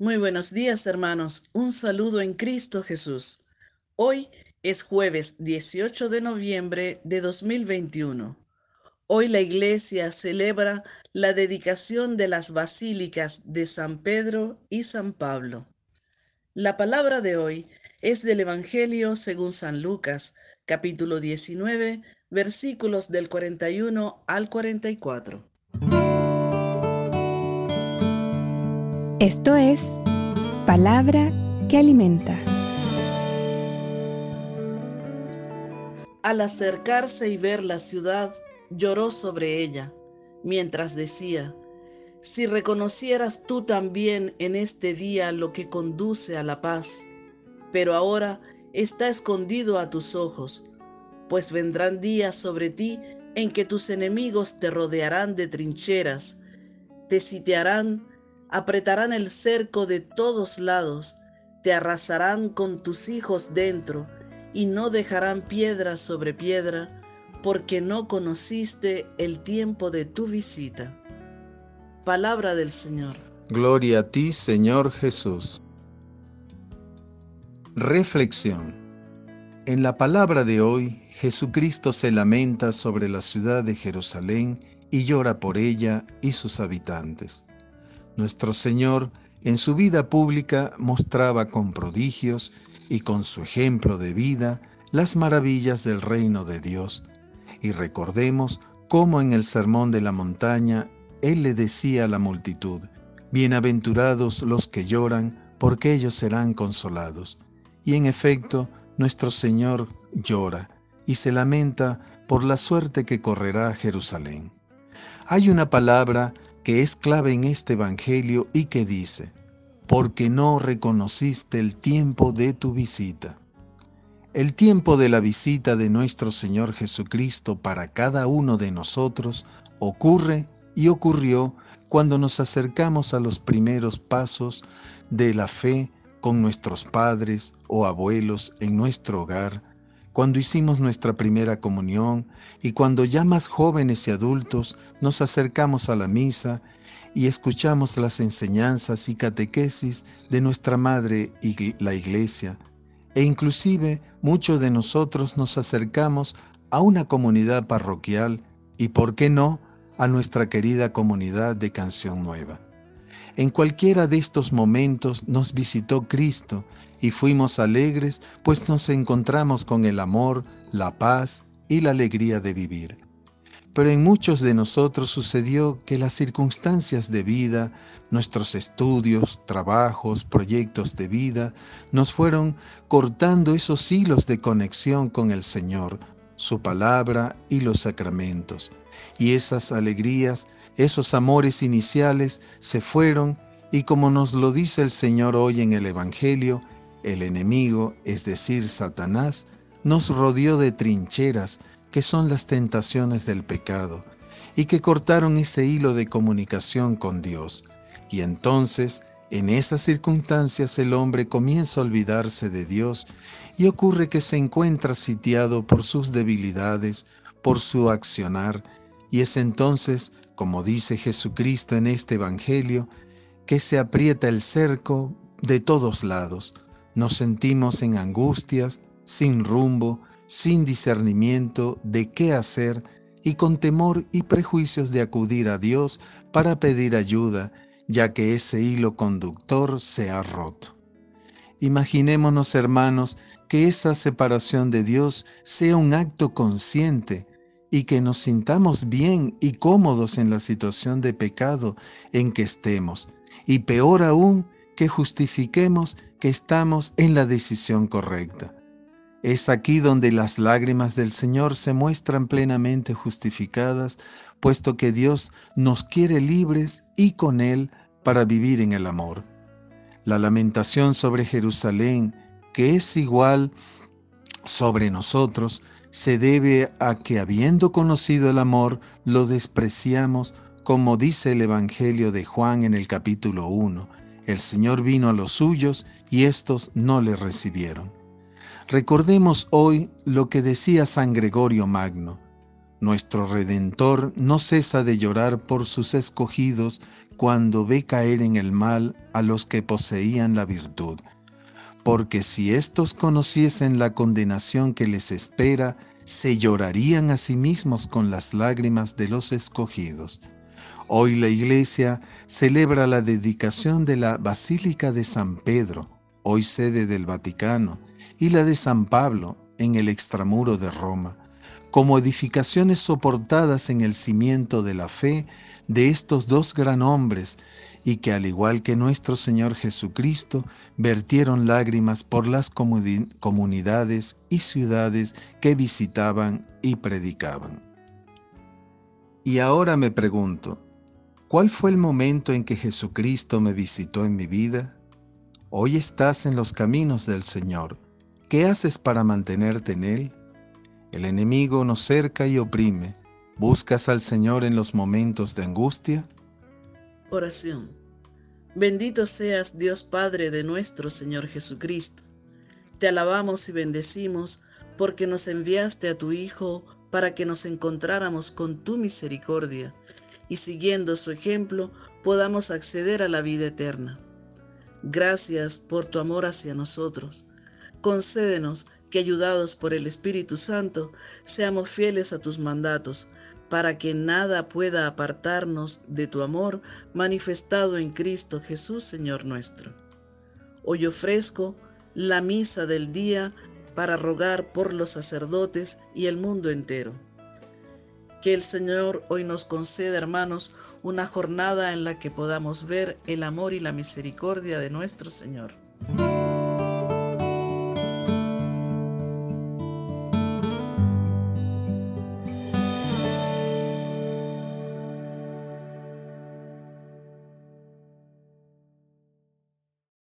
Muy buenos días hermanos, un saludo en Cristo Jesús. Hoy es jueves 18 de noviembre de 2021. Hoy la iglesia celebra la dedicación de las basílicas de San Pedro y San Pablo. La palabra de hoy es del Evangelio según San Lucas, capítulo 19, versículos del 41 al 44. Esto es palabra que alimenta. Al acercarse y ver la ciudad, lloró sobre ella, mientras decía, si reconocieras tú también en este día lo que conduce a la paz, pero ahora está escondido a tus ojos, pues vendrán días sobre ti en que tus enemigos te rodearán de trincheras, te sitiarán apretarán el cerco de todos lados, te arrasarán con tus hijos dentro, y no dejarán piedra sobre piedra, porque no conociste el tiempo de tu visita. Palabra del Señor. Gloria a ti, Señor Jesús. Reflexión. En la palabra de hoy, Jesucristo se lamenta sobre la ciudad de Jerusalén y llora por ella y sus habitantes. Nuestro Señor en su vida pública mostraba con prodigios y con su ejemplo de vida las maravillas del reino de Dios. Y recordemos cómo en el Sermón de la Montaña Él le decía a la multitud, Bienaventurados los que lloran, porque ellos serán consolados. Y en efecto, nuestro Señor llora y se lamenta por la suerte que correrá Jerusalén. Hay una palabra que es clave en este Evangelio y que dice, porque no reconociste el tiempo de tu visita. El tiempo de la visita de nuestro Señor Jesucristo para cada uno de nosotros ocurre y ocurrió cuando nos acercamos a los primeros pasos de la fe con nuestros padres o abuelos en nuestro hogar, cuando hicimos nuestra primera comunión y cuando ya más jóvenes y adultos nos acercamos a la misa y escuchamos las enseñanzas y catequesis de nuestra Madre y la Iglesia, e inclusive muchos de nosotros nos acercamos a una comunidad parroquial y, por qué no, a nuestra querida comunidad de Canción Nueva. En cualquiera de estos momentos nos visitó Cristo y fuimos alegres, pues nos encontramos con el amor, la paz y la alegría de vivir. Pero en muchos de nosotros sucedió que las circunstancias de vida, nuestros estudios, trabajos, proyectos de vida, nos fueron cortando esos hilos de conexión con el Señor, su palabra y los sacramentos. Y esas alegrías, esos amores iniciales se fueron y como nos lo dice el Señor hoy en el Evangelio, el enemigo, es decir, Satanás, nos rodeó de trincheras que son las tentaciones del pecado y que cortaron ese hilo de comunicación con Dios. Y entonces, en esas circunstancias, el hombre comienza a olvidarse de Dios y ocurre que se encuentra sitiado por sus debilidades, por su accionar, y es entonces, como dice Jesucristo en este Evangelio, que se aprieta el cerco de todos lados. Nos sentimos en angustias, sin rumbo, sin discernimiento de qué hacer y con temor y prejuicios de acudir a Dios para pedir ayuda, ya que ese hilo conductor se ha roto. Imaginémonos, hermanos, que esa separación de Dios sea un acto consciente y que nos sintamos bien y cómodos en la situación de pecado en que estemos, y peor aún, que justifiquemos que estamos en la decisión correcta. Es aquí donde las lágrimas del Señor se muestran plenamente justificadas, puesto que Dios nos quiere libres y con Él para vivir en el amor. La lamentación sobre Jerusalén, que es igual sobre nosotros, se debe a que habiendo conocido el amor, lo despreciamos, como dice el Evangelio de Juan en el capítulo 1. El Señor vino a los suyos y éstos no le recibieron. Recordemos hoy lo que decía San Gregorio Magno. Nuestro Redentor no cesa de llorar por sus escogidos cuando ve caer en el mal a los que poseían la virtud. Porque si éstos conociesen la condenación que les espera, se llorarían a sí mismos con las lágrimas de los escogidos. Hoy la Iglesia celebra la dedicación de la Basílica de San Pedro, hoy sede del Vaticano, y la de San Pablo, en el extramuro de Roma como edificaciones soportadas en el cimiento de la fe de estos dos gran hombres y que al igual que nuestro Señor Jesucristo vertieron lágrimas por las comunidades y ciudades que visitaban y predicaban. Y ahora me pregunto, ¿cuál fue el momento en que Jesucristo me visitó en mi vida? Hoy estás en los caminos del Señor. ¿Qué haces para mantenerte en Él? El enemigo nos cerca y oprime. ¿Buscas al Señor en los momentos de angustia? Oración. Bendito seas Dios Padre de nuestro Señor Jesucristo. Te alabamos y bendecimos porque nos enviaste a tu Hijo para que nos encontráramos con tu misericordia y siguiendo su ejemplo podamos acceder a la vida eterna. Gracias por tu amor hacia nosotros. Concédenos que ayudados por el Espíritu Santo seamos fieles a tus mandatos, para que nada pueda apartarnos de tu amor manifestado en Cristo Jesús, Señor nuestro. Hoy ofrezco la misa del día para rogar por los sacerdotes y el mundo entero. Que el Señor hoy nos conceda, hermanos, una jornada en la que podamos ver el amor y la misericordia de nuestro Señor.